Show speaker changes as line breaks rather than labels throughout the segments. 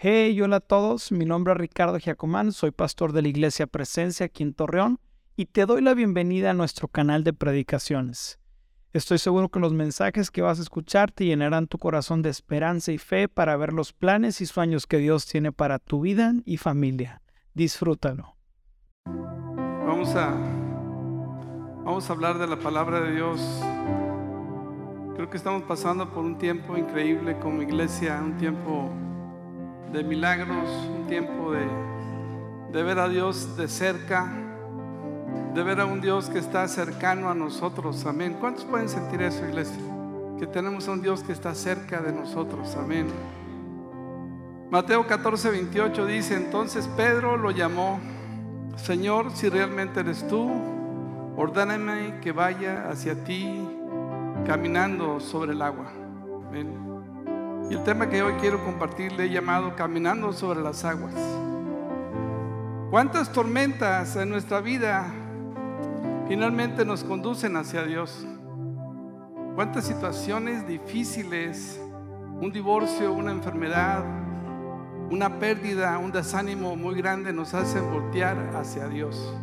Hey, hola a todos, mi nombre es Ricardo Giacomán, soy pastor de la Iglesia Presencia aquí en Torreón y te doy la bienvenida a nuestro canal de predicaciones. Estoy seguro que los mensajes que vas a escuchar te llenarán tu corazón de esperanza y fe para ver los planes y sueños que Dios tiene para tu vida y familia. Disfrútalo.
Vamos a, vamos a hablar de la palabra de Dios. Creo que estamos pasando por un tiempo increíble como iglesia, un tiempo de milagros, un tiempo de, de ver a Dios de cerca, de ver a un Dios que está cercano a nosotros. Amén. ¿Cuántos pueden sentir eso, iglesia? Que tenemos a un Dios que está cerca de nosotros. Amén. Mateo 14, 28 dice, entonces Pedro lo llamó, Señor, si realmente eres tú, ordéname que vaya hacia ti caminando sobre el agua. Amén. Y el tema que hoy quiero compartirle he llamado Caminando sobre las aguas. ¿Cuántas tormentas en nuestra vida finalmente nos conducen hacia Dios? ¿Cuántas situaciones difíciles, un divorcio, una enfermedad, una pérdida, un desánimo muy grande nos hacen voltear hacia Dios?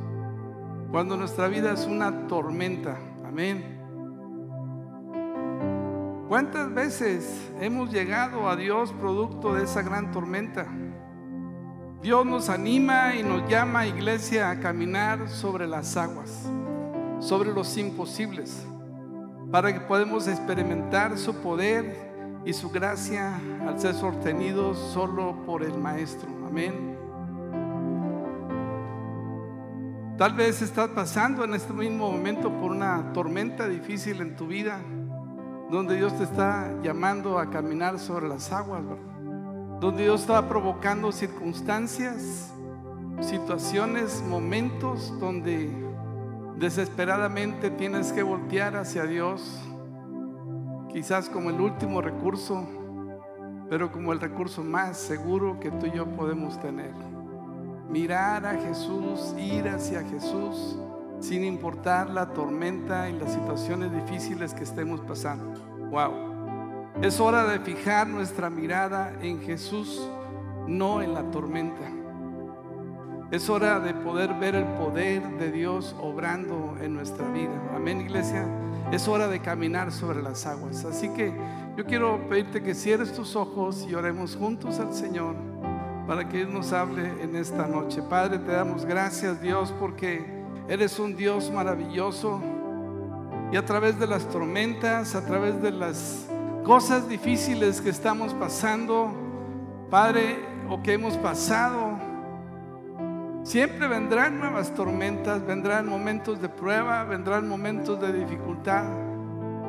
Cuando nuestra vida es una tormenta. Amén. ¿Cuántas veces hemos llegado a Dios producto de esa gran tormenta? Dios nos anima y nos llama, iglesia, a caminar sobre las aguas, sobre los imposibles, para que podamos experimentar su poder y su gracia al ser sostenidos solo por el Maestro. Amén. Tal vez estás pasando en este mismo momento por una tormenta difícil en tu vida donde Dios te está llamando a caminar sobre las aguas, donde Dios está provocando circunstancias, situaciones, momentos donde desesperadamente tienes que voltear hacia Dios, quizás como el último recurso, pero como el recurso más seguro que tú y yo podemos tener. Mirar a Jesús, ir hacia Jesús sin importar la tormenta y las situaciones difíciles que estemos pasando. Wow. Es hora de fijar nuestra mirada en Jesús, no en la tormenta. Es hora de poder ver el poder de Dios obrando en nuestra vida. Amén, iglesia. Es hora de caminar sobre las aguas. Así que yo quiero pedirte que cierres tus ojos y oremos juntos al Señor para que Él nos hable en esta noche. Padre, te damos gracias, Dios, porque Eres un Dios maravilloso. Y a través de las tormentas, a través de las cosas difíciles que estamos pasando, Padre, o que hemos pasado, siempre vendrán nuevas tormentas, vendrán momentos de prueba, vendrán momentos de dificultad,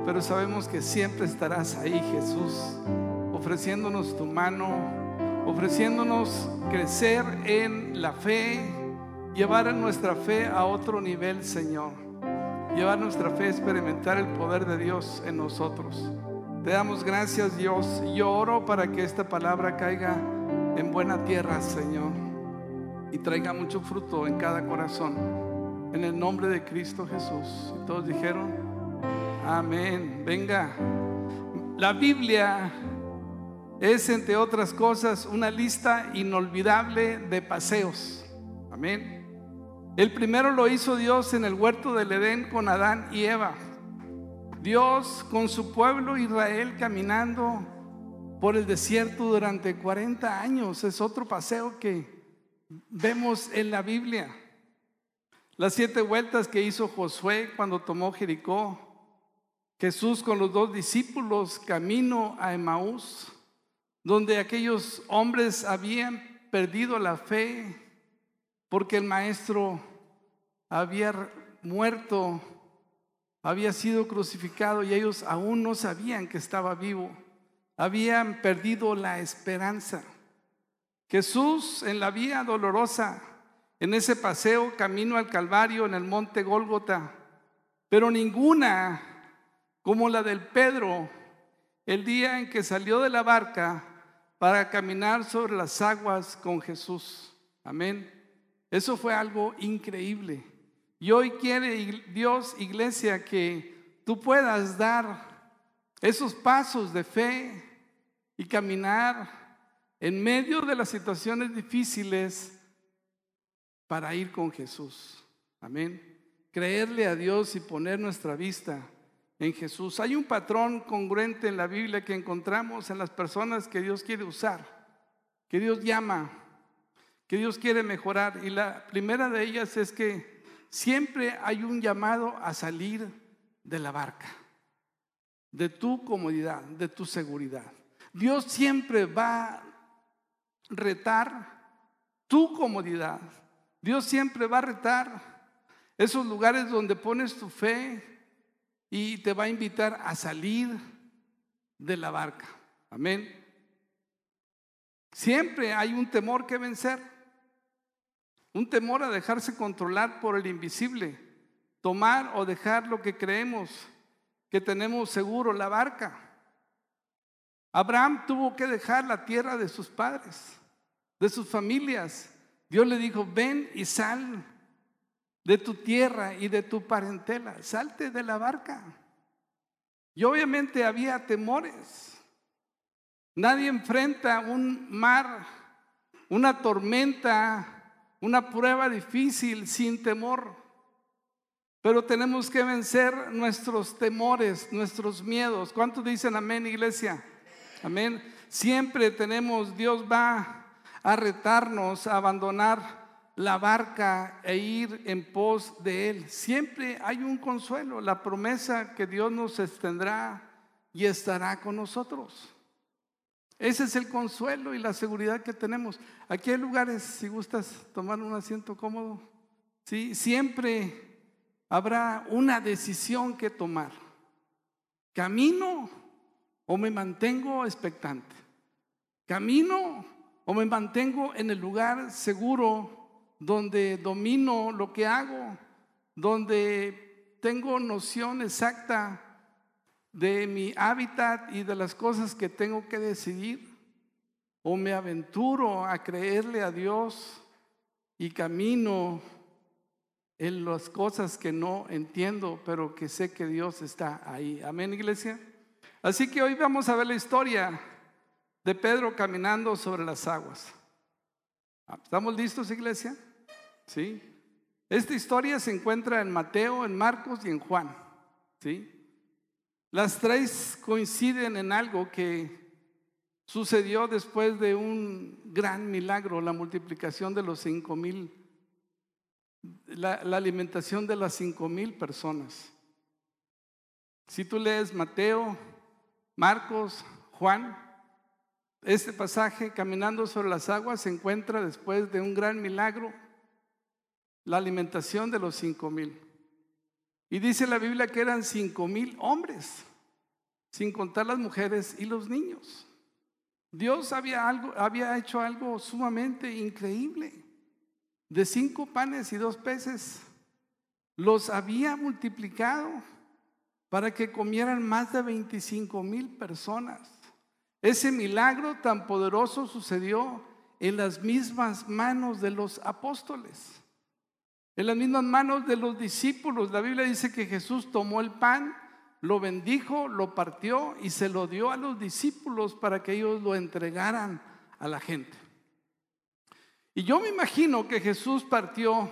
pero sabemos que siempre estarás ahí, Jesús, ofreciéndonos tu mano, ofreciéndonos crecer en la fe, llevar nuestra fe a otro nivel, Señor. Llevar nuestra fe a experimentar el poder de Dios en nosotros. Te damos gracias, Dios. Yo oro para que esta palabra caiga en buena tierra, Señor, y traiga mucho fruto en cada corazón. En el nombre de Cristo Jesús. todos dijeron, amén. Venga. La Biblia es, entre otras cosas, una lista inolvidable de paseos. Amén. El primero lo hizo Dios en el huerto del Edén con Adán y Eva. Dios con su pueblo Israel caminando por el desierto durante 40 años. Es otro paseo que vemos en la Biblia. Las siete vueltas que hizo Josué cuando tomó Jericó. Jesús con los dos discípulos camino a Emaús, donde aquellos hombres habían perdido la fe porque el maestro había muerto, había sido crucificado y ellos aún no sabían que estaba vivo. Habían perdido la esperanza. Jesús en la vía dolorosa, en ese paseo camino al Calvario en el monte Gólgota, pero ninguna como la del Pedro, el día en que salió de la barca para caminar sobre las aguas con Jesús. Amén. Eso fue algo increíble. Y hoy quiere Dios, iglesia, que tú puedas dar esos pasos de fe y caminar en medio de las situaciones difíciles para ir con Jesús. Amén. Creerle a Dios y poner nuestra vista en Jesús. Hay un patrón congruente en la Biblia que encontramos en las personas que Dios quiere usar, que Dios llama, que Dios quiere mejorar. Y la primera de ellas es que siempre hay un llamado a salir de la barca, de tu comodidad, de tu seguridad. Dios siempre va a retar tu comodidad. Dios siempre va a retar esos lugares donde pones tu fe, y te va a invitar a salir de la barca. Amén. Siempre hay un temor que vencer, un temor a dejarse controlar por el invisible, tomar o dejar lo que creemos que tenemos seguro, la barca. Abraham tuvo que dejar la tierra de sus padres, de sus familias. Dios le dijo, ven y sal de tu tierra y de tu parentela. Salte de la barca. Y obviamente había temores. Nadie enfrenta un mar, una tormenta, una prueba difícil sin temor. Pero tenemos que vencer nuestros temores, nuestros miedos. ¿Cuántos dicen amén, iglesia? Amén. Siempre tenemos, Dios va a retarnos a abandonar la barca e ir en pos de Él. Siempre hay un consuelo, la promesa que Dios nos extendrá y estará con nosotros. Ese es el consuelo y la seguridad que tenemos. Aquí hay lugares, si gustas tomar un asiento cómodo, ¿sí? siempre habrá una decisión que tomar. ¿Camino o me mantengo expectante? ¿Camino o me mantengo en el lugar seguro donde domino lo que hago, donde tengo noción exacta de mi hábitat y de las cosas que tengo que decidir, o me aventuro a creerle a Dios y camino en las cosas que no entiendo, pero que sé que Dios está ahí. Amén, iglesia. Así que hoy vamos a ver la historia de Pedro caminando sobre las aguas. ¿Estamos listos, iglesia? ¿Sí? Esta historia se encuentra en Mateo, en Marcos y en Juan. ¿Sí? Las tres coinciden en algo que sucedió después de un gran milagro, la multiplicación de los cinco mil, la, alimentación de las cinco mil personas. Si tú lees Mateo, Marcos, Juan, este pasaje, caminando sobre las aguas, se encuentra después de un gran milagro, la alimentación de los cinco mil. Y dice la Biblia que eran cinco mil hombres, sin contar las mujeres y los niños. Dios había, algo, había hecho algo sumamente increíble. De cinco panes y dos peces, los había multiplicado para que comieran más de 25 mil personas. Ese milagro tan poderoso sucedió en las mismas manos de los apóstoles, en las mismas manos de los discípulos. La Biblia dice que Jesús tomó el pan, lo bendijo, lo partió y se lo dio a los discípulos para que ellos lo entregaran a la gente. Y yo me imagino que Jesús partió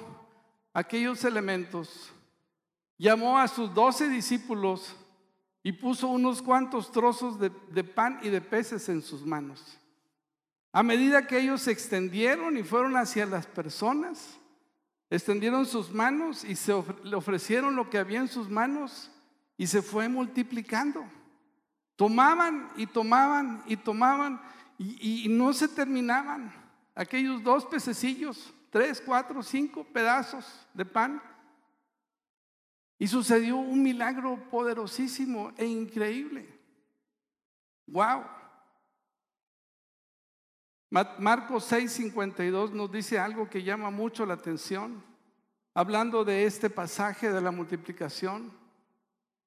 aquellos elementos, llamó a sus doce discípulos, y puso unos cuantos trozos de, pan y de peces en sus manos. A medida que ellos se extendieron y fueron hacia las personas, extendieron sus manos y se le ofrecieron lo que había en sus manos y se fue multiplicando. Tomaban y tomaban y tomaban y, y no se terminaban. Aquellos dos pececillos, tres, cuatro, cinco pedazos de pan y sucedió un milagro poderosísimo e increíble. Wow. Marcos 6:52 nos dice algo que llama mucho la atención, hablando de este pasaje de la multiplicación.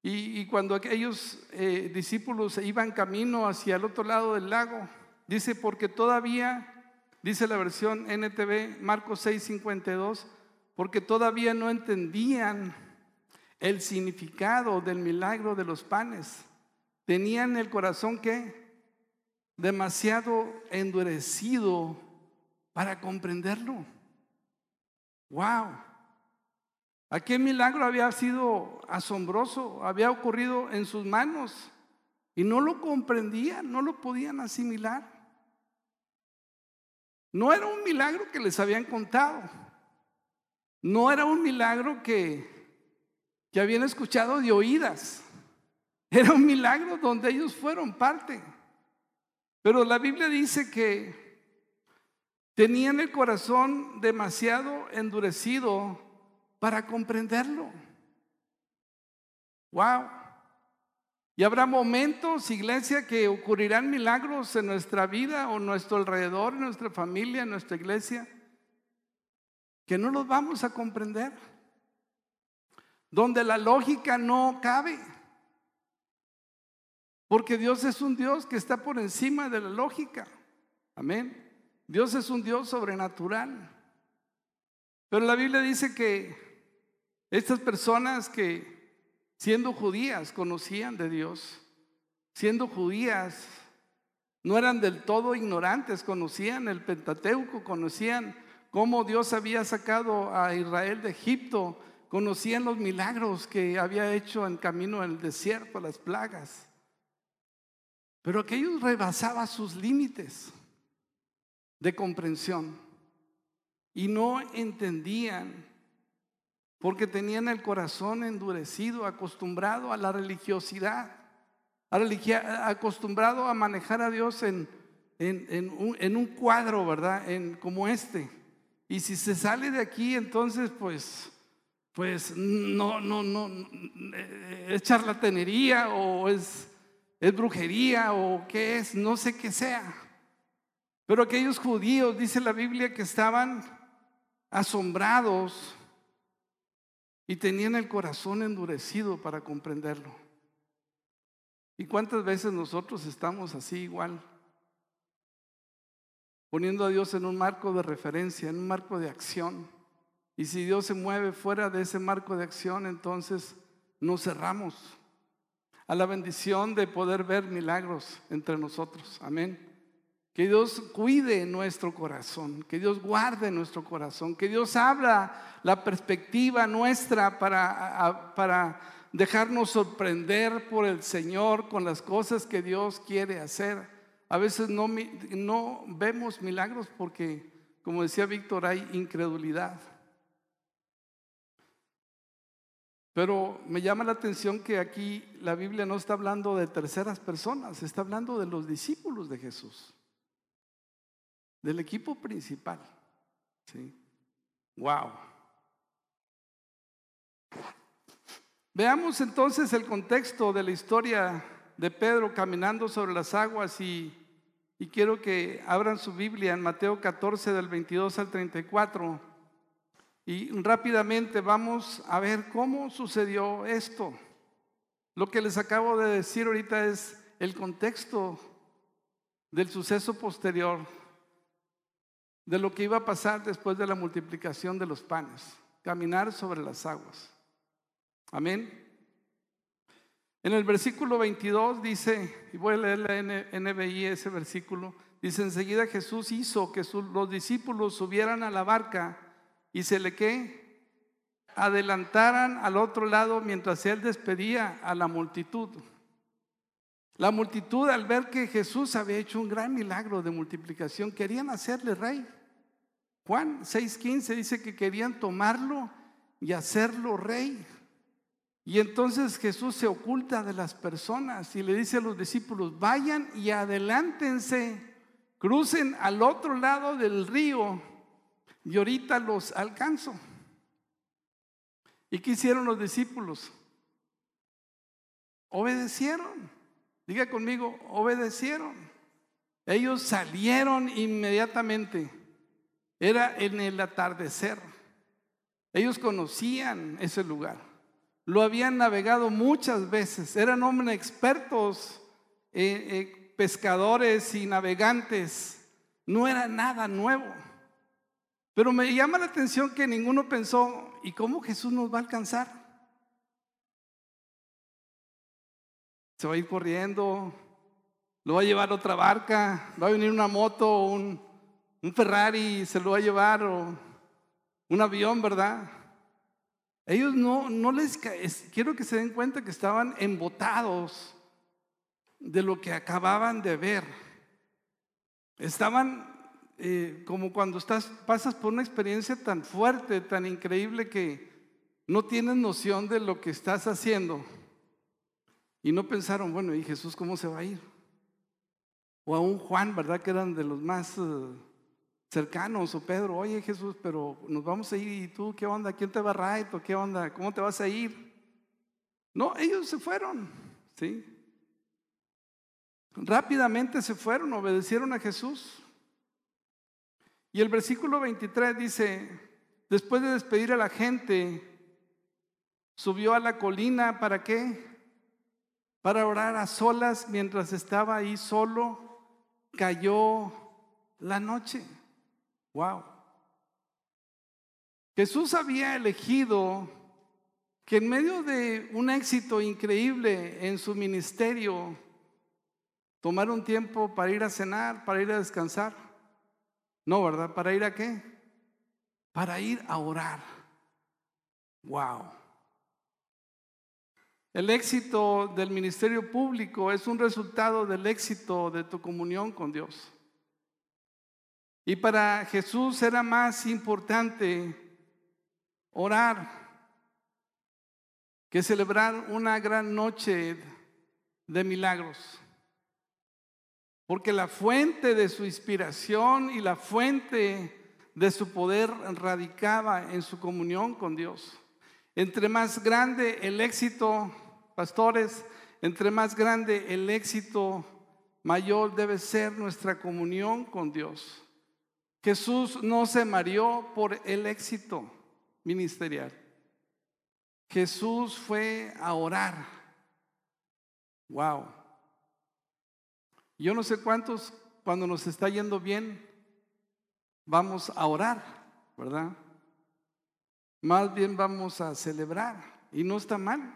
Y, cuando aquellos eh, discípulos iban camino hacia el otro lado del lago, dice, porque todavía, dice la versión NTV, Marcos 6:52, porque todavía no entendían el significado del milagro de los panes. Tenían el corazón que demasiado endurecido para comprenderlo. Wow. Aquel milagro había sido asombroso, había ocurrido en sus manos y no lo comprendían, no lo podían asimilar. No era un milagro que les habían contado, no era un milagro que, que habían escuchado de oídas, era un milagro donde ellos fueron parte. Pero la Biblia dice que tenían el corazón demasiado endurecido para comprenderlo. Wow. Y habrá momentos, iglesia, que ocurrirán milagros en nuestra vida o nuestro alrededor, en nuestra familia, en nuestra iglesia, que no los vamos a comprender, donde la lógica no cabe. Porque Dios es un Dios que está por encima de la lógica. Amén. Dios es un Dios sobrenatural. Pero la Biblia dice que estas personas que siendo judías conocían de Dios, siendo judías no eran del todo ignorantes, conocían el Pentateuco, conocían cómo Dios había sacado a Israel de Egipto, conocían los milagros que había hecho en camino el desierto, las plagas. Pero aquellos rebasaba sus límites de comprensión y no entendían porque tenían el corazón endurecido, acostumbrado a la religiosidad, acostumbrado a manejar a Dios en, en, un, cuadro, ¿verdad? En, como este. Y si se sale de aquí, entonces pues, pues no, no, no, es charlatanería o es ¿Es brujería o qué es? No sé qué sea. Pero aquellos judíos, dice la Biblia, que estaban asombrados y tenían el corazón endurecido para comprenderlo. ¿Y cuántas veces nosotros estamos así igual? Poniendo a Dios en un marco de referencia, en un marco de acción. Y si Dios se mueve fuera de ese marco de acción, entonces nos cerramos a la bendición de poder ver milagros entre nosotros. Amén. Que Dios cuide nuestro corazón, que Dios guarde nuestro corazón, que Dios abra la perspectiva nuestra para, para dejarnos sorprender por el Señor con las cosas que Dios quiere hacer. A veces no, no vemos milagros porque, como decía Víctor, hay incredulidad. Pero me llama la atención que aquí la Biblia no está hablando de terceras personas, está hablando de los discípulos de Jesús, del equipo principal. ¿sí? Wow. Veamos entonces el contexto de la historia de Pedro caminando sobre las aguas y, y quiero que abran su Biblia en Mateo 14 del 22 al 34. Y rápidamente vamos a ver cómo sucedió esto. Lo que les acabo de decir ahorita es el contexto del suceso posterior, de lo que iba a pasar después de la multiplicación de los panes, caminar sobre las aguas. Amén. En el versículo 22 dice, y voy a leer la NBI ese versículo, dice, enseguida Jesús hizo que los discípulos subieran a la barca y se le que adelantaran al otro lado mientras él despedía a la multitud. La multitud al ver que Jesús había hecho un gran milagro de multiplicación, querían hacerle rey. Juan 6:15 dice que querían tomarlo y hacerlo rey. Y entonces Jesús se oculta de las personas y le dice a los discípulos, vayan y adelántense, crucen al otro lado del río y ahorita los alcanzo. ¿Y qué hicieron los discípulos? Obedecieron. Diga conmigo, obedecieron. Ellos salieron inmediatamente. Era en el atardecer. Ellos conocían ese lugar. Lo habían navegado muchas veces. Eran hombres expertos, eh, eh, pescadores y navegantes. No era nada nuevo. Pero me llama la atención que ninguno pensó, ¿y cómo Jesús nos va a alcanzar? Se va a ir corriendo, lo va a llevar otra barca, va a venir una moto, un, Ferrari, se lo va a llevar, o un avión, ¿verdad? Ellos no, no les, quiero que se den cuenta que estaban embotados de lo que acababan de ver. Estaban eh, como cuando estás, pasas por una experiencia tan fuerte, tan increíble que no tienes noción de lo que estás haciendo. Y no pensaron, bueno, ¿y Jesús cómo se va a ir? O a un Juan, ¿verdad? Que eran de los más eh, cercanos, o Pedro, oye Jesús, pero nos vamos a ir, ¿y tú qué onda? ¿Quién te va a raid? qué onda? ¿Cómo te vas a ir? No, ellos se fueron, ¿sí? Rápidamente se fueron, obedecieron a Jesús. Y el versículo 23 dice, después de despedir a la gente, subió a la colina, ¿para qué? Para orar a solas mientras estaba ahí solo, cayó la noche. Wow. Jesús había elegido que en medio de un éxito increíble en su ministerio, tomar un tiempo para ir a cenar, para ir a descansar. No, ¿verdad? ¿Para ir a qué? Para ir a orar. Wow. El éxito del ministerio público es un resultado del éxito de tu comunión con Dios. Y para Jesús era más importante orar que celebrar una gran noche de milagros. Porque la fuente de su inspiración y la fuente de su poder radicaba en su comunión con Dios. Entre más grande el éxito, pastores, entre más grande el éxito, mayor debe ser nuestra comunión con Dios. Jesús no se mareó por el éxito ministerial. Jesús fue a orar. Wow. Yo no sé cuántos, cuando nos está yendo bien, vamos a orar, ¿verdad? Más bien vamos a celebrar y no está mal.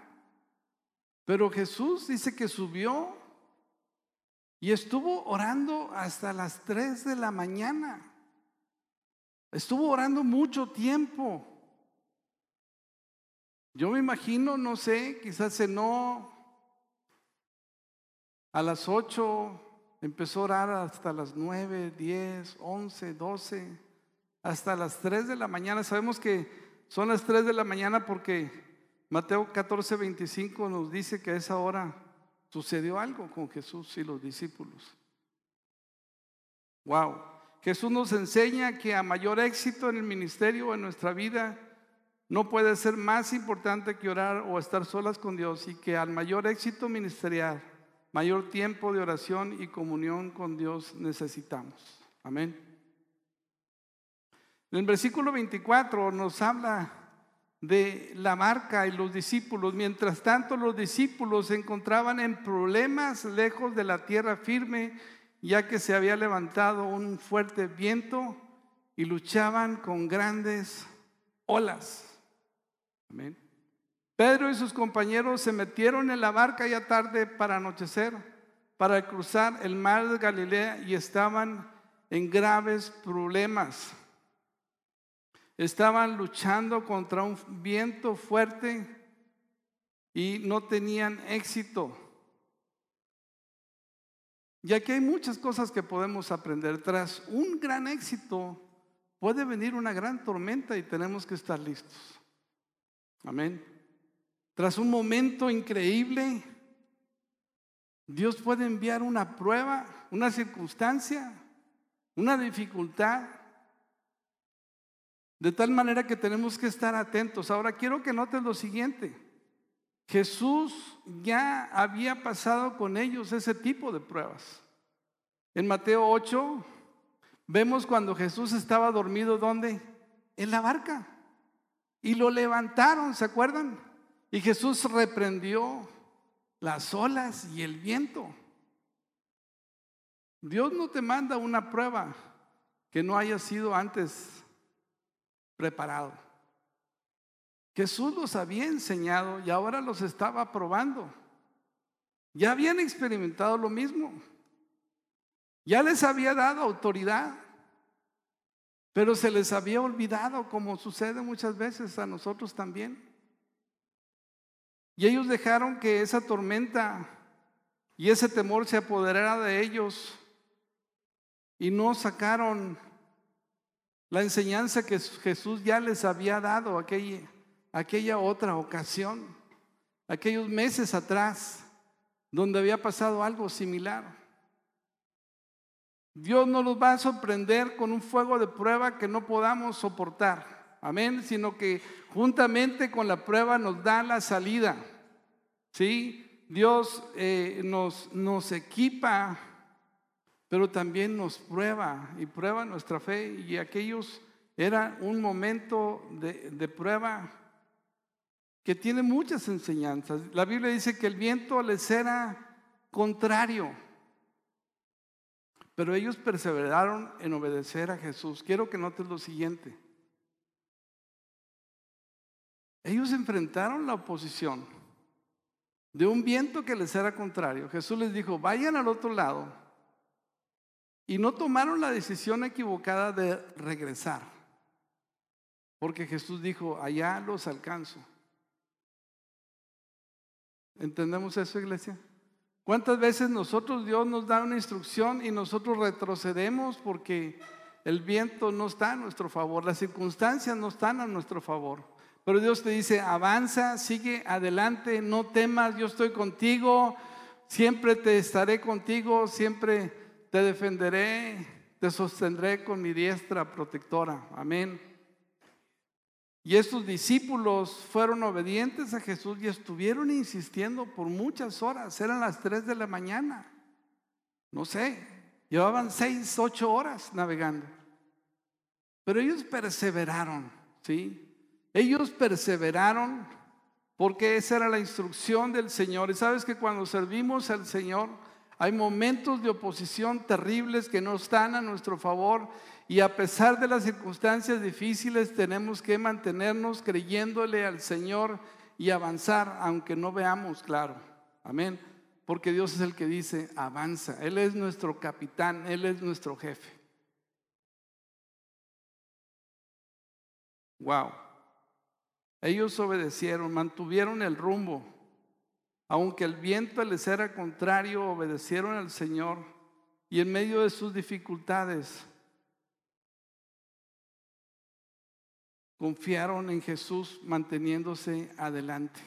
Pero Jesús dice que subió y estuvo orando hasta las 3 de la mañana. Estuvo orando mucho tiempo. Yo me imagino, no sé, quizás cenó a las 8, Empezó a orar hasta las 9, 10, 11, 12, hasta las 3 de la mañana. Sabemos que son las 3 de la mañana porque Mateo 14, 25 nos dice que a esa hora sucedió algo con Jesús y los discípulos. Wow. Jesús nos enseña que a mayor éxito en el ministerio, en nuestra vida, no puede ser más importante que orar o estar solas con Dios y que al mayor éxito ministerial mayor tiempo de oración y comunión con Dios necesitamos. Amén. En el versículo 24 nos habla de la marca y los discípulos. Mientras tanto, los discípulos se encontraban en problemas lejos de la tierra firme, ya que se había levantado un fuerte viento y luchaban con grandes olas. Amén. Pedro y sus compañeros se metieron en la barca ya tarde para anochecer, para cruzar el mar de Galilea y estaban en graves problemas. Estaban luchando contra un viento fuerte y no tenían éxito. Y aquí hay muchas cosas que podemos aprender. Tras un gran éxito puede venir una gran tormenta y tenemos que estar listos. Amén. Tras un momento increíble, Dios puede enviar una prueba, una circunstancia, una dificultad, de tal manera que tenemos que estar atentos. Ahora quiero que notes lo siguiente. Jesús ya había pasado con ellos ese tipo de pruebas. En Mateo 8 vemos cuando Jesús estaba dormido, ¿dónde? En la barca. Y lo levantaron, ¿se acuerdan? Y Jesús reprendió las olas y el viento. Dios no te manda una prueba que no haya sido antes preparado. Jesús los había enseñado y ahora los estaba probando. Ya habían experimentado lo mismo. Ya les había dado autoridad, pero se les había olvidado, como sucede muchas veces a nosotros también. Y ellos dejaron que esa tormenta y ese temor se apoderara de ellos y no sacaron la enseñanza que Jesús ya les había dado aquella, aquella otra ocasión, aquellos meses atrás, donde había pasado algo similar. Dios no nos va a sorprender con un fuego de prueba que no podamos soportar. Amén. Sino que juntamente con la prueba nos da la salida. ¿Sí? Dios eh, nos, nos equipa, pero también nos prueba y prueba nuestra fe. Y aquellos era un momento de, de prueba que tiene muchas enseñanzas. La Biblia dice que el viento les era contrario. Pero ellos perseveraron en obedecer a Jesús. Quiero que notes lo siguiente. Ellos enfrentaron la oposición de un viento que les era contrario. Jesús les dijo, vayan al otro lado. Y no tomaron la decisión equivocada de regresar. Porque Jesús dijo, allá los alcanzo. ¿Entendemos eso, iglesia? ¿Cuántas veces nosotros Dios nos da una instrucción y nosotros retrocedemos porque el viento no está a nuestro favor, las circunstancias no están a nuestro favor? Pero Dios te dice, avanza, sigue adelante, no temas, yo estoy contigo, siempre te estaré contigo, siempre te defenderé, te sostendré con mi diestra protectora. Amén. Y estos discípulos fueron obedientes a Jesús y estuvieron insistiendo por muchas horas. Eran las 3 de la mañana. No sé, llevaban 6, 8 horas navegando. Pero ellos perseveraron, ¿sí? Ellos perseveraron porque esa era la instrucción del Señor. Y sabes que cuando servimos al Señor hay momentos de oposición terribles que no están a nuestro favor y a pesar de las circunstancias difíciles tenemos que mantenernos creyéndole al Señor y avanzar aunque no veamos claro. Amén. Porque Dios es el que dice, avanza. Él es nuestro capitán, Él es nuestro jefe. Wow. Ellos obedecieron, mantuvieron el rumbo. Aunque el viento les era contrario, obedecieron al Señor y en medio de sus dificultades confiaron en Jesús manteniéndose adelante.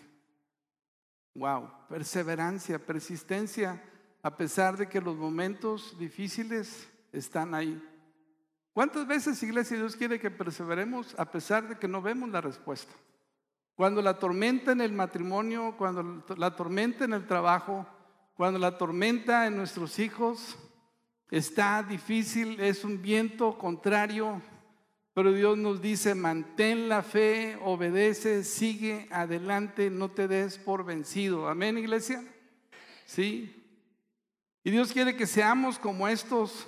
Wow, perseverancia, persistencia, a pesar de que los momentos difíciles están ahí. ¿Cuántas veces, iglesia, Dios quiere que perseveremos a pesar de que no vemos la respuesta? Cuando la tormenta en el matrimonio, cuando la tormenta en el trabajo, cuando la tormenta en nuestros hijos está difícil, es un viento contrario, pero Dios nos dice, mantén la fe, obedece, sigue adelante, no te des por vencido. Amén, iglesia. Sí. Y Dios quiere que seamos como estos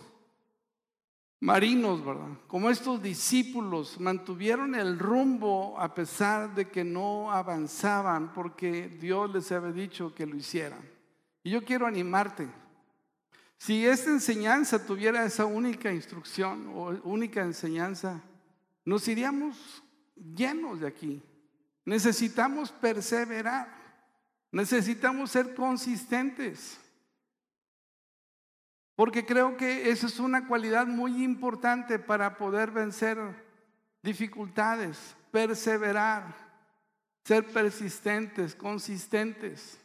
marinos, ¿verdad? Como estos discípulos mantuvieron el rumbo a pesar de que no avanzaban porque Dios les había dicho que lo hicieran. Y yo quiero animarte. Si esta enseñanza tuviera esa única instrucción o única enseñanza, nos iríamos llenos de aquí. Necesitamos perseverar, necesitamos ser consistentes, porque creo que esa es una cualidad muy importante para poder vencer dificultades, perseverar, ser persistentes, consistentes,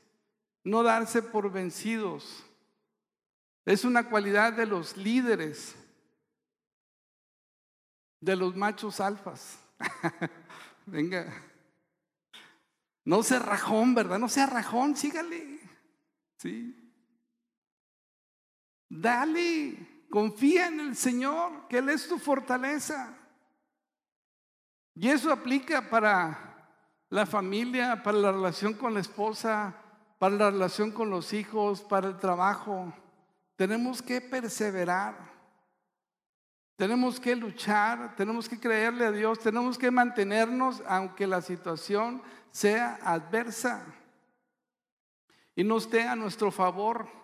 no darse por vencidos. Es una cualidad de los líderes de los machos alfas. Venga. No sea rajón, ¿verdad? No sea rajón, sígale. Sí. Dale, confía en el Señor, que Él es tu fortaleza. Y eso aplica para la familia, para la relación con la esposa, para la relación con los hijos, para el trabajo. Tenemos que perseverar. Tenemos que luchar, tenemos que creerle a Dios, tenemos que mantenernos aunque la situación sea adversa y no esté a nuestro favor.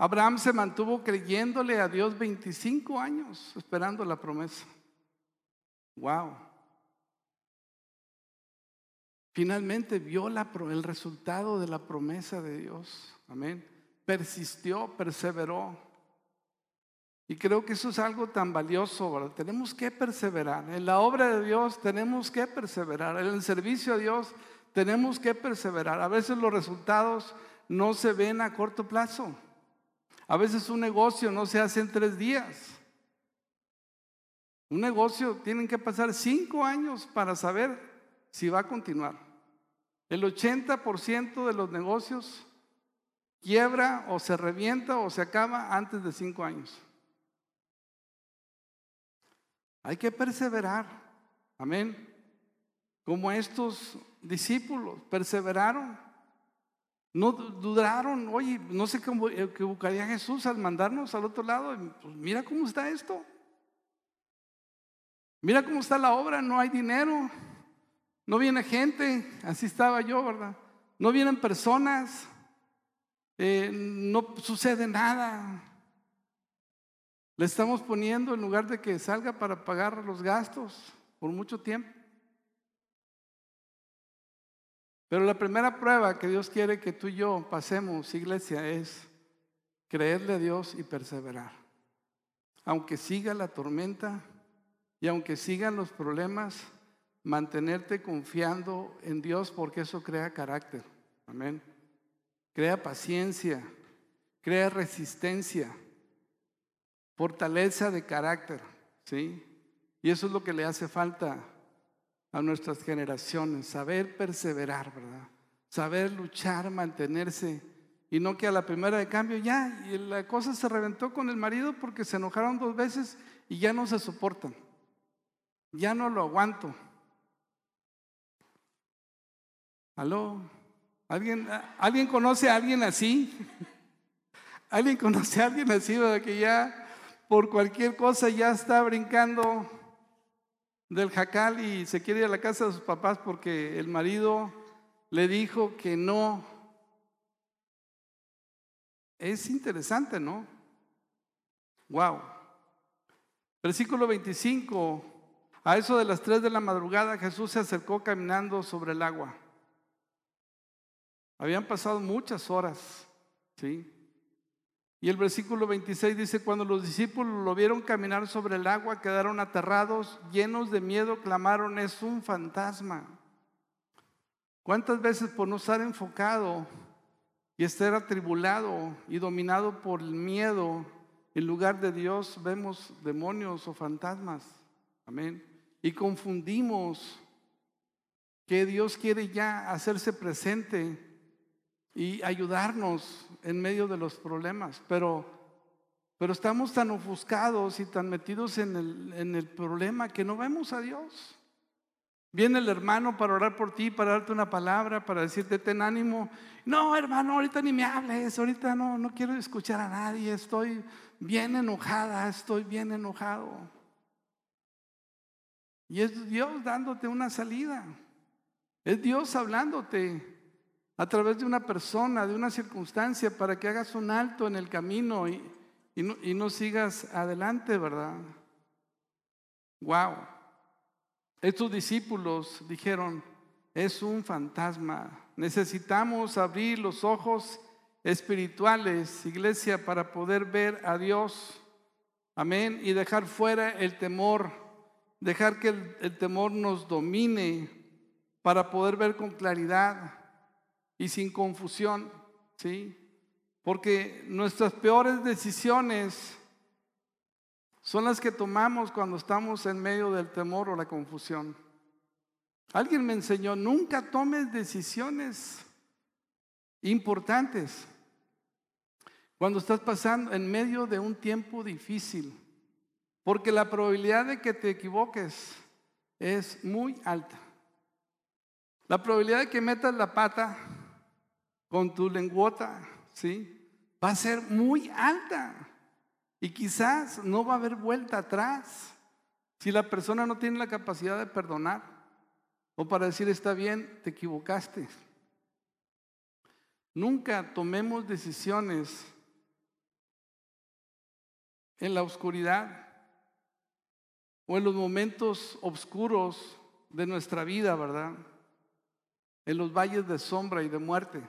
Abraham se mantuvo creyéndole a Dios 25 años, esperando la promesa. Wow. Finalmente vio el resultado de la promesa de Dios. Amén. Persistió, perseveró. Y creo que eso es algo tan valioso. Tenemos que perseverar. En la obra de Dios tenemos que perseverar. En el servicio a Dios tenemos que perseverar. A veces los resultados no se ven a corto plazo. A veces un negocio no se hace en tres días. Un negocio tienen que pasar cinco años para saber si va a continuar. El 80% de los negocios quiebra o se revienta o se acaba antes de cinco años. Hay que perseverar. Amén. Como estos discípulos perseveraron. No dudaron, oye, no sé cómo equivocaría Jesús al mandarnos al otro lado. Pues mira cómo está esto. Mira cómo está la obra, no hay dinero, no viene gente, así estaba yo, ¿verdad? No vienen personas, eh, no sucede nada. Le estamos poniendo en lugar de que salga para pagar los gastos por mucho tiempo. Pero la primera prueba que Dios quiere que tú y yo pasemos, iglesia, es creerle a Dios y perseverar. Aunque siga la tormenta y aunque sigan los problemas, mantenerte confiando en Dios porque eso crea carácter. Amén. Crea paciencia, crea resistencia, fortaleza de carácter, ¿sí? Y eso es lo que le hace falta a nuestras generaciones, saber perseverar, ¿verdad? Saber luchar, mantenerse y no que a la primera de cambio ya, y la cosa se reventó con el marido porque se enojaron dos veces y ya no se soportan. Ya no lo aguanto. ¿Aló? ¿Alguien, ¿alguien conoce a alguien así? ¿Alguien conoce a alguien así, ¿verdad? que ya por cualquier cosa ya está brincando del jacal y se quiere ir a la casa de sus papás porque el marido le dijo que no. Es interesante, ¿no? Wow. Versículo 25. A eso de las 3 de la madrugada Jesús se acercó caminando sobre el agua. Habían pasado muchas horas, ¿sí? Y el versículo 26 dice, cuando los discípulos lo vieron caminar sobre el agua, quedaron aterrados, llenos de miedo, clamaron, es un fantasma. ¿Cuántas veces por no estar enfocado y estar atribulado y dominado por el miedo, en lugar de Dios vemos demonios o fantasmas? Amén. Y confundimos que Dios quiere ya hacerse presente y ayudarnos en medio de los problemas, pero, pero estamos tan ofuscados y tan metidos en el, en el problema que no vemos a Dios. Viene el hermano para orar por ti, para darte una palabra, para decirte ten ánimo. No, hermano, ahorita ni me hables, ahorita no, no quiero escuchar a nadie, estoy bien enojada, estoy bien enojado. Y es Dios dándote una salida. Es Dios hablándote a través de una persona, de una circunstancia, para que hagas un alto en el camino y, no, sigas adelante, ¿verdad? Wow. Estos discípulos dijeron, es un fantasma. Necesitamos abrir los ojos espirituales, iglesia, para poder ver a Dios. Amén. Y dejar fuera el temor, dejar que el, el temor nos domine para poder ver con claridad y sin confusión, ¿sí? Porque nuestras peores decisiones son las que tomamos cuando estamos en medio del temor o la confusión. Alguien me enseñó, nunca tomes decisiones importantes cuando estás pasando en medio de un tiempo difícil, porque la probabilidad de que te equivoques es muy alta. La probabilidad de que metas la pata con tu lenguota, ¿sí? Va a ser muy alta. Y quizás no va a haber vuelta atrás si la persona no tiene la capacidad de perdonar o para decir está bien, te equivocaste. Nunca tomemos decisiones en la oscuridad o en los momentos oscuros de nuestra vida, ¿verdad? En los valles de sombra y de muerte,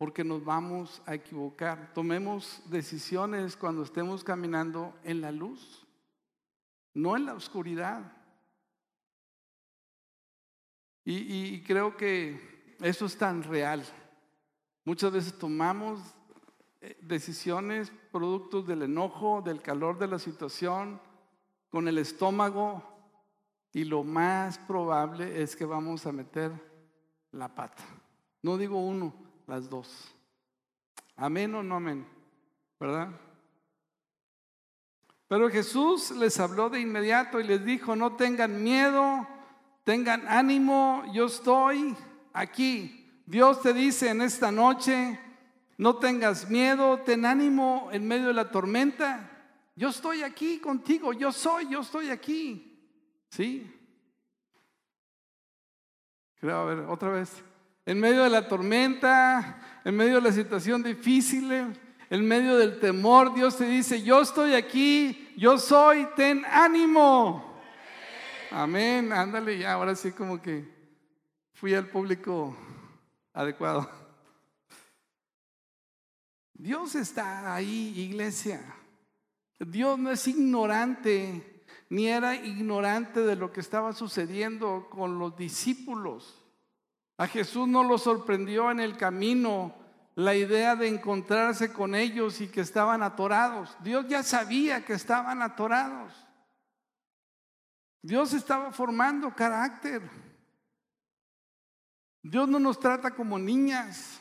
porque nos vamos a equivocar. Tomemos decisiones cuando estemos caminando en la luz, no en la oscuridad. Y, creo que eso es tan real. Muchas veces tomamos eh, decisiones productos del enojo, del calor de la situación, con el estómago, y lo más probable es que vamos a meter la pata. No digo uno, las dos. Amén o no amén, ¿verdad? Pero Jesús les habló de inmediato y les dijo, no tengan miedo, tengan ánimo, yo estoy aquí. Dios te dice en esta noche, no tengas miedo, ten ánimo en medio de la tormenta. Yo estoy aquí contigo, yo soy, yo estoy aquí. ¿Sí? Creo, a ver, otra vez. En medio de la tormenta, en medio de la situación difícil, en medio del temor, Dios te dice, yo estoy aquí, yo soy, ten ánimo. Amén, ándale ya, ahora sí como que fui al público adecuado. Dios está ahí, iglesia. Dios no es ignorante, ni era ignorante de lo que estaba sucediendo con los discípulos. A Jesús no lo sorprendió en el camino la idea de encontrarse con ellos y que estaban atorados. Dios ya sabía que estaban atorados. Dios estaba formando carácter. Dios no nos trata como niñas,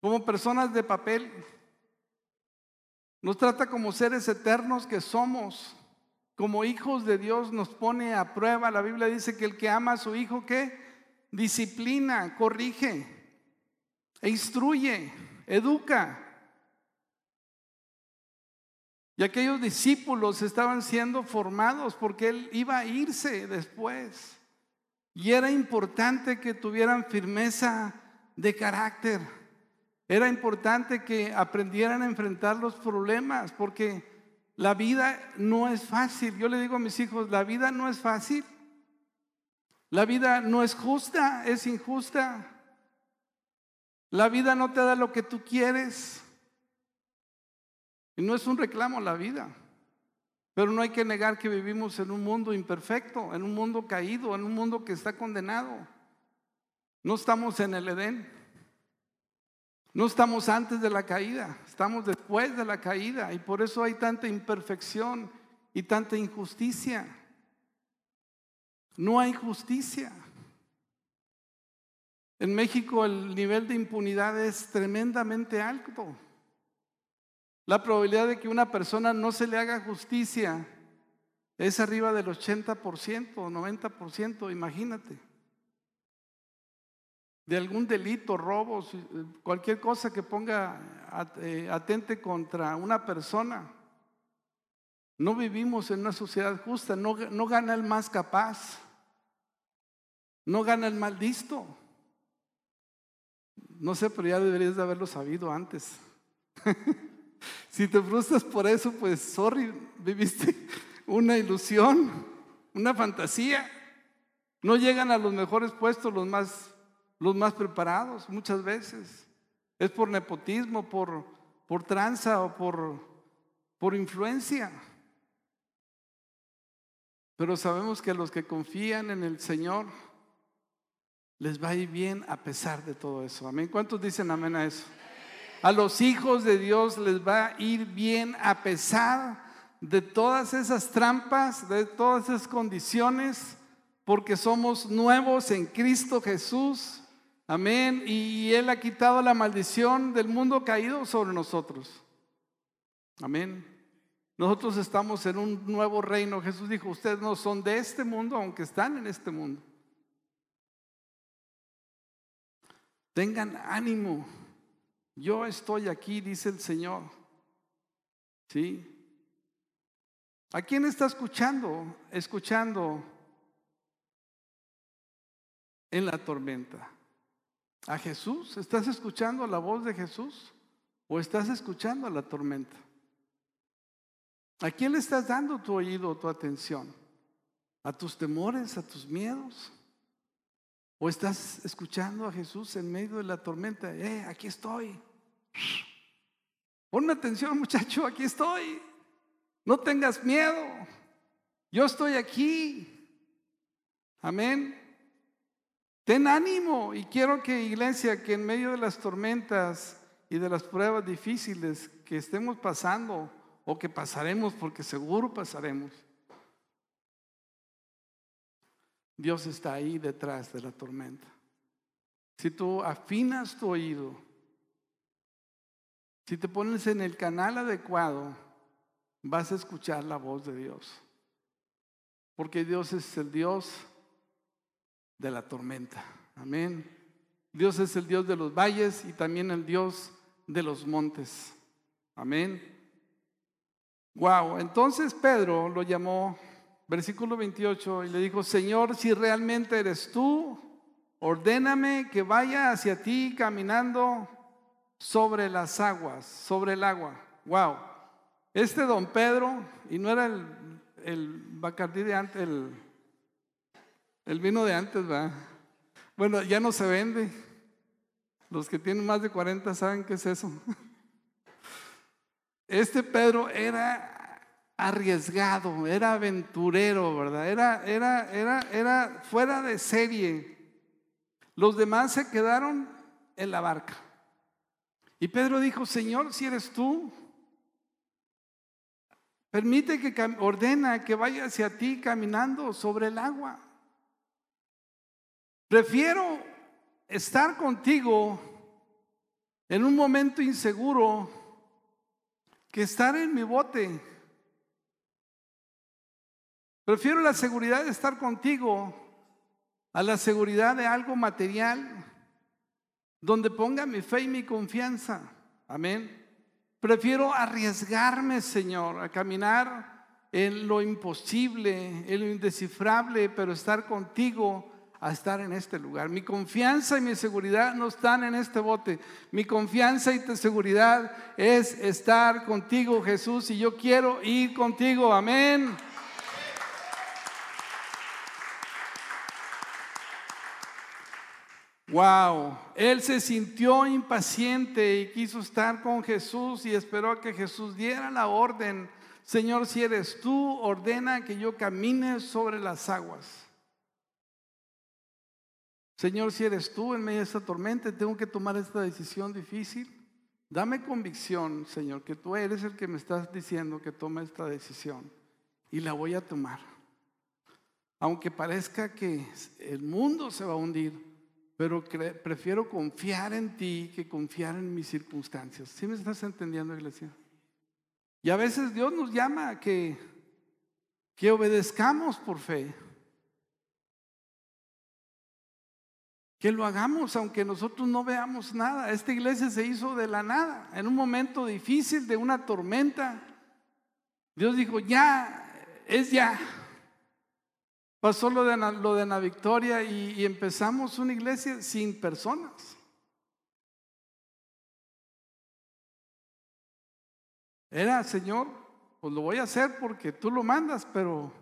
como personas de papel. Nos trata como seres eternos que somos. Como hijos de Dios nos pone a prueba. La Biblia dice que el que ama a su hijo, ¿qué? Disciplina, corrige, e instruye, educa. Y aquellos discípulos estaban siendo formados porque él iba a irse después. Y era importante que tuvieran firmeza de carácter. Era importante que aprendieran a enfrentar los problemas porque la vida no es fácil. Yo le digo a mis hijos, la vida no es fácil. La vida no es justa, es injusta. La vida no te da lo que tú quieres. Y no es un reclamo la vida. Pero no hay que negar que vivimos en un mundo imperfecto, en un mundo caído, en un mundo que está condenado. No estamos en el Edén. No estamos antes de la caída, estamos después de la caída y por eso hay tanta imperfección y tanta injusticia. No hay justicia. En México el nivel de impunidad es tremendamente alto. La probabilidad de que una persona no se le haga justicia es arriba del 80% o 90%, imagínate. De algún delito, robos, cualquier cosa que ponga eh, atente contra una persona. No vivimos en una sociedad justa, no, no gana el más capaz, no gana el mal. No sé, pero ya deberías de haberlo sabido antes. Si te frustras por eso, pues sorry, viviste una ilusión, una fantasía. No llegan a los mejores puestos los más, los más preparados muchas veces. Es por nepotismo, por, por tranza o por, por influencia. Pero sabemos que los que confían en el Señor les va a ir bien a pesar de todo eso. Amén. ¿Cuántos dicen amén a eso? A los hijos de Dios les va a ir bien a pesar de todas esas trampas, de todas esas condiciones, porque somos nuevos en Cristo Jesús. Amén. Y Él ha quitado la maldición del mundo caído sobre nosotros. Amén. Nosotros estamos en un nuevo reino. Jesús dijo, ustedes no son de este mundo, aunque están en este mundo. Tengan ánimo. Yo estoy aquí, dice el Señor. ¿Sí? ¿A quién está escuchando? Escuchando en la tormenta. ¿A Jesús? ¿Estás escuchando la voz de Jesús? ¿O estás escuchando la tormenta? ¿A quién le estás dando tu oído, tu atención? ¿A tus temores, a tus miedos? ¿O estás escuchando a Jesús en medio de la tormenta? Eh, aquí estoy. Ponme atención, muchacho, aquí estoy. No tengas miedo. Yo estoy aquí. Amén. Ten ánimo y quiero que iglesia, que en medio de las tormentas y de las pruebas difíciles que estemos pasando o que pasaremos, porque seguro pasaremos, Dios está ahí detrás de la tormenta. Si tú afinas tu oído, si te pones en el canal adecuado, vas a escuchar la voz de Dios. Porque Dios es el Dios de la tormenta. Amén. Dios es el Dios de los valles y también el Dios de los montes. Amén. Wow, entonces Pedro lo llamó versículo 28, y le dijo, Señor, si realmente eres tú, ordéname que vaya hacia ti caminando sobre las aguas, sobre el agua. Wow. Este don Pedro, y no era el, Bacardí de antes, el, el vino de antes, ¿verdad? Bueno, ya no se vende. Los que tienen más de 40 saben qué es eso. Este Pedro era arriesgado, era aventurero, ¿verdad? Era, era, era, era fuera de serie. Los demás se quedaron en la barca. Y Pedro dijo, Señor, si eres tú, permite que ordena que vaya hacia ti caminando sobre el agua. Prefiero estar contigo en un momento inseguro que estar en mi bote Prefiero la seguridad de estar contigo a la seguridad de algo material donde ponga mi fe y mi confianza. Amén. Prefiero arriesgarme, Señor, a caminar en lo imposible, en lo indescifrable, pero estar contigo a estar en este lugar. Mi confianza y mi seguridad no están en este bote. Mi confianza y seguridad es estar contigo, Jesús, y yo quiero ir contigo. Amén. Wow, él se sintió impaciente y quiso estar con Jesús y esperó a que Jesús diera la orden. Señor, si eres tú, ordena que yo camine sobre las aguas. Señor, si eres tú en medio de esta tormenta, tengo que tomar esta decisión difícil. Dame convicción, Señor, que tú eres el que me estás diciendo que tome esta decisión y la voy a tomar. Aunque parezca que el mundo se va a hundir, pero prefiero confiar en ti que confiar en mis circunstancias. ¿Sí me estás entendiendo, iglesia? Y a veces Dios nos llama a que, que obedezcamos por fe. Que lo hagamos aunque nosotros no veamos nada. Esta iglesia se hizo de la nada, en un momento difícil, de una tormenta. Dios dijo, ya, es ya. Pasó lo de, lo de Ana Victoria y, empezamos una iglesia sin personas. Era, Señor, pues lo voy a hacer porque tú lo mandas, pero,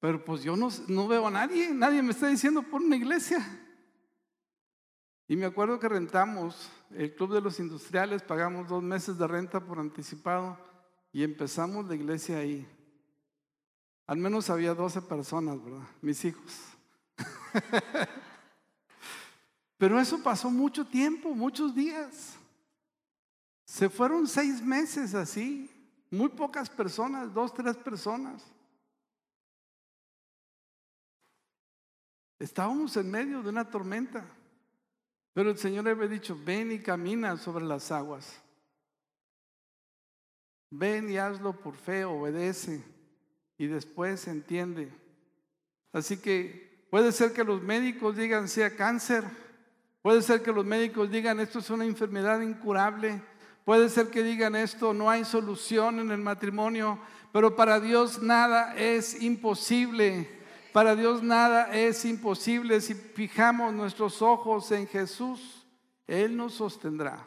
pero pues yo no veo a nadie, nadie me está diciendo por una iglesia. Y me acuerdo que rentamos el Club de los Industriales, pagamos dos meses de renta por anticipado y empezamos la iglesia ahí. Al menos había 12 personas, ¿verdad? Mis hijos. Pero eso pasó mucho tiempo, muchos días. Se fueron seis meses así, muy pocas personas, dos, tres personas. Estábamos en medio de una tormenta, pero el Señor había dicho, ven y camina sobre las aguas. Ven y hazlo por fe, obedece y después se entiende. Así que puede ser que los médicos digan sea cáncer, puede ser que los médicos digan esto es una enfermedad incurable, puede ser que digan esto no hay solución en el matrimonio, pero para Dios nada es imposible. Para Dios nada es imposible si fijamos nuestros ojos en Jesús. Él nos sostendrá,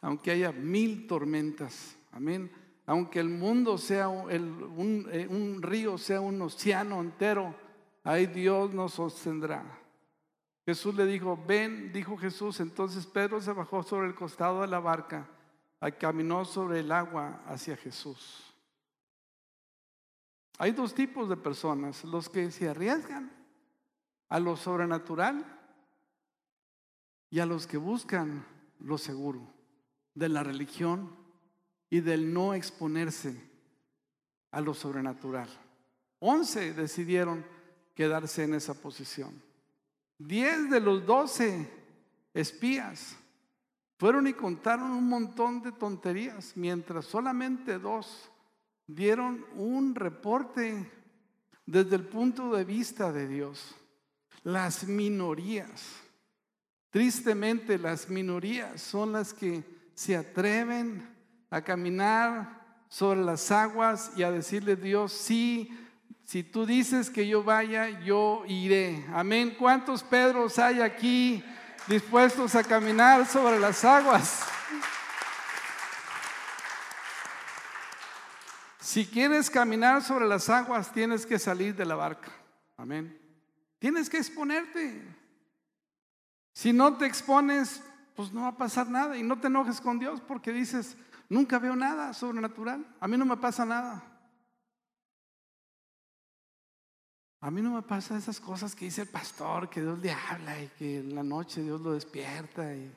aunque haya mil tormentas. Amén aunque el mundo sea un, eh, un río, sea un océano entero, ahí Dios nos sostendrá. Jesús le dijo, ven, dijo Jesús. Entonces Pedro se bajó sobre el costado de la barca y caminó sobre el agua hacia Jesús. Hay dos tipos de personas, los que se arriesgan a lo sobrenatural y a los que buscan lo seguro de la religión y del no exponerse a lo sobrenatural. Once decidieron quedarse en esa posición. Diez de los doce espías fueron y contaron un montón de tonterías, mientras solamente dos dieron un reporte desde el punto de vista de Dios. Las minorías, tristemente las minorías son las que se atreven a caminar sobre las aguas y a decirle Dios, sí, si tú dices que yo vaya, yo iré. Amén. ¿Cuántos Pedros hay aquí dispuestos a caminar sobre las aguas? Si quieres caminar sobre las aguas, tienes que salir de la barca. Amén. Tienes que exponerte. Si no te expones, pues no va a pasar nada. Y no te enojes con Dios porque dices, nunca veo nada sobrenatural. A mí no me pasa nada. A mí no me pasa esas cosas que dice el pastor, que Dios le habla y que en la noche Dios lo despierta y,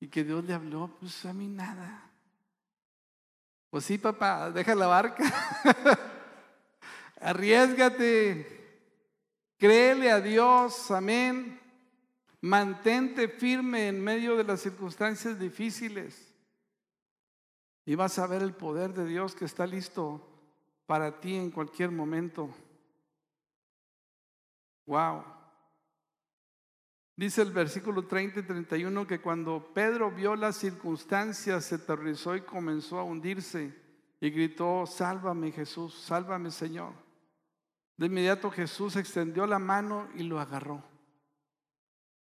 y que Dios le habló. Pues a mí nada. Pues sí, papá, deja la barca. Arriesgate. Créele a Dios, amén. Mantente firme en medio de las circunstancias difíciles. Y vas a ver el poder de Dios que está listo para ti en cualquier momento. Wow. Dice el versículo 30 y 31 que cuando Pedro vio las circunstancias se aterrizó y comenzó a hundirse y gritó, sálvame Jesús, sálvame Señor. De inmediato Jesús extendió la mano y lo agarró.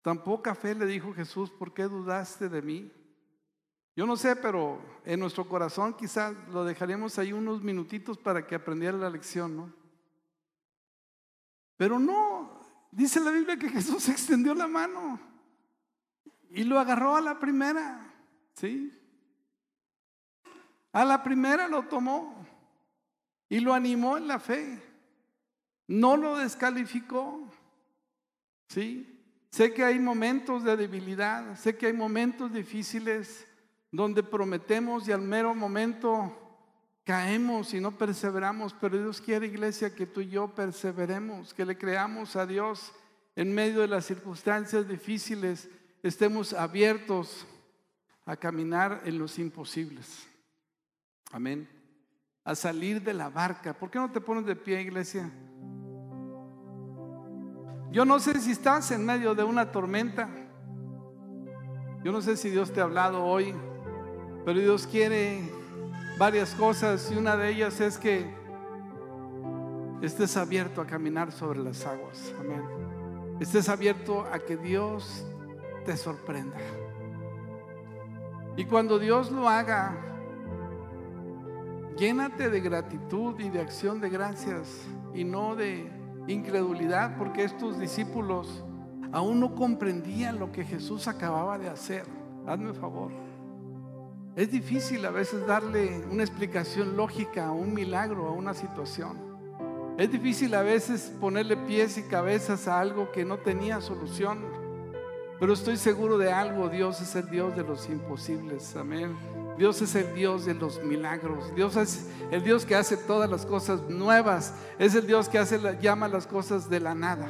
Tan poca fe le dijo Jesús, ¿por qué dudaste de mí? Yo no sé, pero en nuestro corazón quizás lo dejaremos ahí unos minutitos para que aprendiera la lección, ¿no? Pero no, Dice la Biblia que Jesús extendió la mano y lo agarró a la primera. ¿Sí? A la primera lo tomó y lo animó en la fe. No lo descalificó. ¿Sí? Sé que hay momentos de debilidad, sé que hay momentos difíciles donde prometemos y al mero momento caemos y no perseveramos, pero Dios quiere, iglesia, que tú y yo perseveremos, que le creamos a Dios en medio de las circunstancias difíciles, estemos abiertos a caminar en los imposibles. Amén. A salir de la barca. ¿Por qué no te pones de pie, iglesia? Yo no sé si estás en medio de una tormenta. Yo no sé si Dios te ha hablado hoy, pero Dios quiere varias cosas y una de ellas es que estés abierto a caminar sobre las aguas. Amén. Estés abierto a que Dios te sorprenda. Y cuando Dios lo haga, llénate de gratitud y de acción de gracias y no de incredulidad, porque estos discípulos aún no comprendían lo que Jesús acababa de hacer. Hazme favor. Es difícil a veces darle una explicación lógica a un milagro, a una situación. Es difícil a veces ponerle pies y cabezas a algo que no tenía solución. Pero estoy seguro de algo, Dios es el Dios de los imposibles. Amén. Dios es el Dios de los milagros. Dios es el Dios que hace todas las cosas nuevas. Es el Dios que hace, llama las cosas de la nada.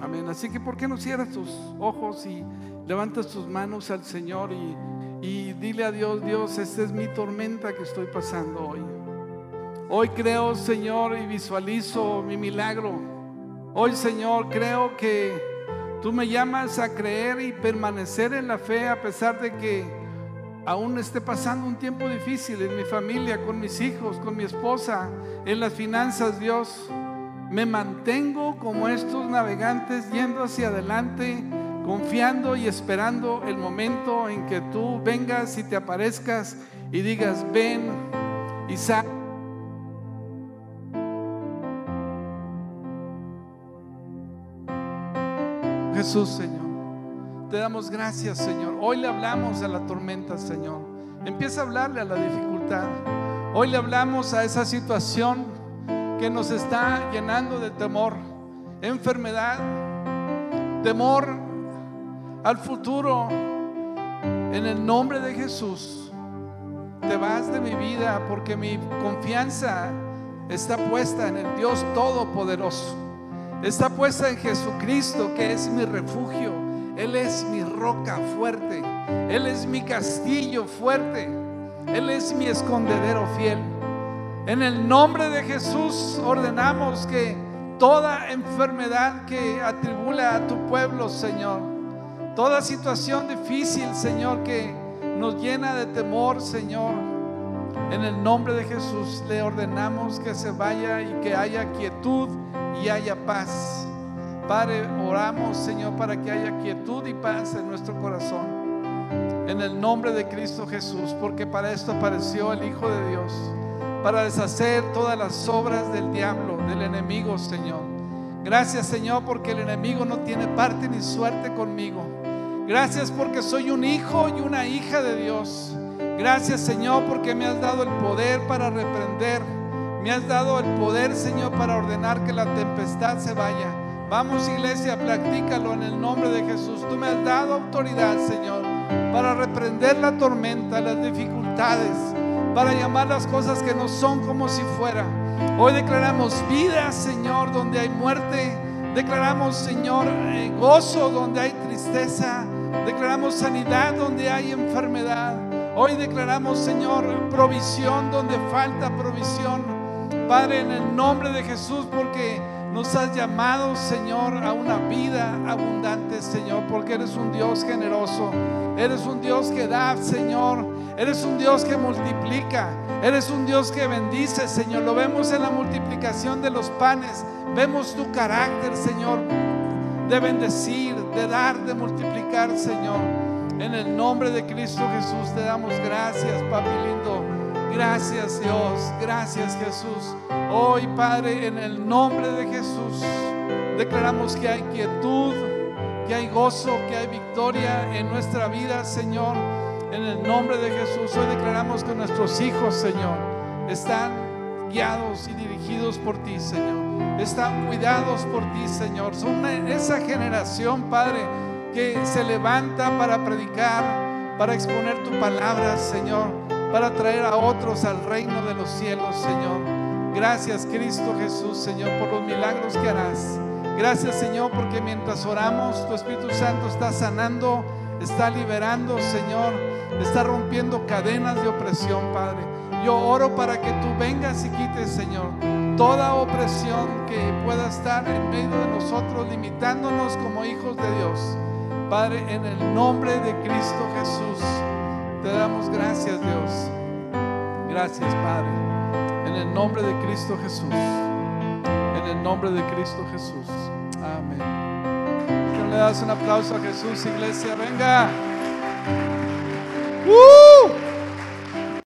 Amén. Así que, ¿por qué no cierras tus ojos y levantas tus manos al Señor y y dile a Dios, Dios, esta es mi tormenta que estoy pasando hoy. Hoy creo, Señor, y visualizo mi milagro. Hoy, Señor, creo que tú me llamas a creer y permanecer en la fe a pesar de que aún esté pasando un tiempo difícil en mi familia, con mis hijos, con mi esposa, en las finanzas, Dios. Me mantengo como estos navegantes yendo hacia adelante confiando y esperando el momento en que tú vengas y te aparezcas y digas, ven, y sa- Jesús, Señor. Te damos gracias, Señor. Hoy le hablamos a la tormenta, Señor. Empieza a hablarle a la dificultad. Hoy le hablamos a esa situación que nos está llenando de temor, enfermedad, temor al futuro. En el nombre de Jesús, te vas de mi vida porque mi confianza está puesta en el Dios Todopoderoso. Está puesta en Jesucristo, que es mi refugio. Él es mi roca fuerte. Él es mi castillo fuerte. Él es mi escondedero fiel. En el nombre de Jesús ordenamos que toda enfermedad que atribula a tu pueblo, Señor, toda situación difícil, Señor, que nos llena de temor, Señor, en el nombre de Jesús le ordenamos que se vaya y que haya quietud y haya paz. Padre, oramos, Señor, para que haya quietud y paz en nuestro corazón. En el nombre de Cristo Jesús, porque para esto apareció el Hijo de Dios, para deshacer todas las obras del diablo, del enemigo, Señor. Gracias, Señor, porque el enemigo no tiene parte ni suerte conmigo. Gracias porque soy un hijo y una hija de Dios. Gracias, Señor, porque me has dado el poder para reprender. Me has dado el poder, Señor, para ordenar que la tempestad se vaya. Vamos, iglesia, practícalo en el nombre de Jesús. Tú me has dado autoridad, Señor, para reprender la tormenta, las dificultades, para llamar las cosas que no son como si fuera. Hoy declaramos vida, Señor, donde hay muerte. Declaramos, Señor, eh, gozo donde hay tristeza. Declaramos sanidad donde hay enfermedad. Hoy declaramos, Señor, provisión donde falta provisión. Padre, en el nombre de Jesús, porque nos has llamado, Señor, a una vida abundante, Señor, porque eres un Dios generoso. Eres un Dios que da, Señor. Eres un Dios que multiplica. Eres un Dios que bendice, Señor. Lo vemos en la multiplicación de los panes. Vemos tu carácter, Señor, de bendecir, de dar, de multiplicar, Señor. En el nombre de Cristo Jesús te damos gracias, papi lindo. Gracias Dios, gracias Jesús. Hoy, Padre, en el nombre de Jesús, declaramos que hay quietud, que hay gozo, que hay victoria en nuestra vida, Señor. En el nombre de Jesús, hoy declaramos que nuestros hijos, Señor, están guiados y dirigidos por ti, Señor. Están cuidados por ti, Señor. Son esa generación, Padre, que se levanta para predicar, para exponer tu palabra, Señor, para traer a otros al reino de los cielos, Señor. Gracias, Cristo Jesús, Señor, por los milagros que harás. Gracias, Señor, porque mientras oramos, tu Espíritu Santo está sanando, está liberando, Señor, está rompiendo cadenas de opresión, Padre. Yo oro para que tú vengas y quites, Señor, toda opresión que pueda estar en medio de nosotros, limitándonos como hijos de Dios. Padre, en el nombre de Cristo Jesús, te damos gracias, Dios. Gracias, Padre. En el nombre de Cristo Jesús. En el nombre de Cristo Jesús. Amén. ¿Por qué no le das un aplauso a Jesús, iglesia? Venga. ¡Uh!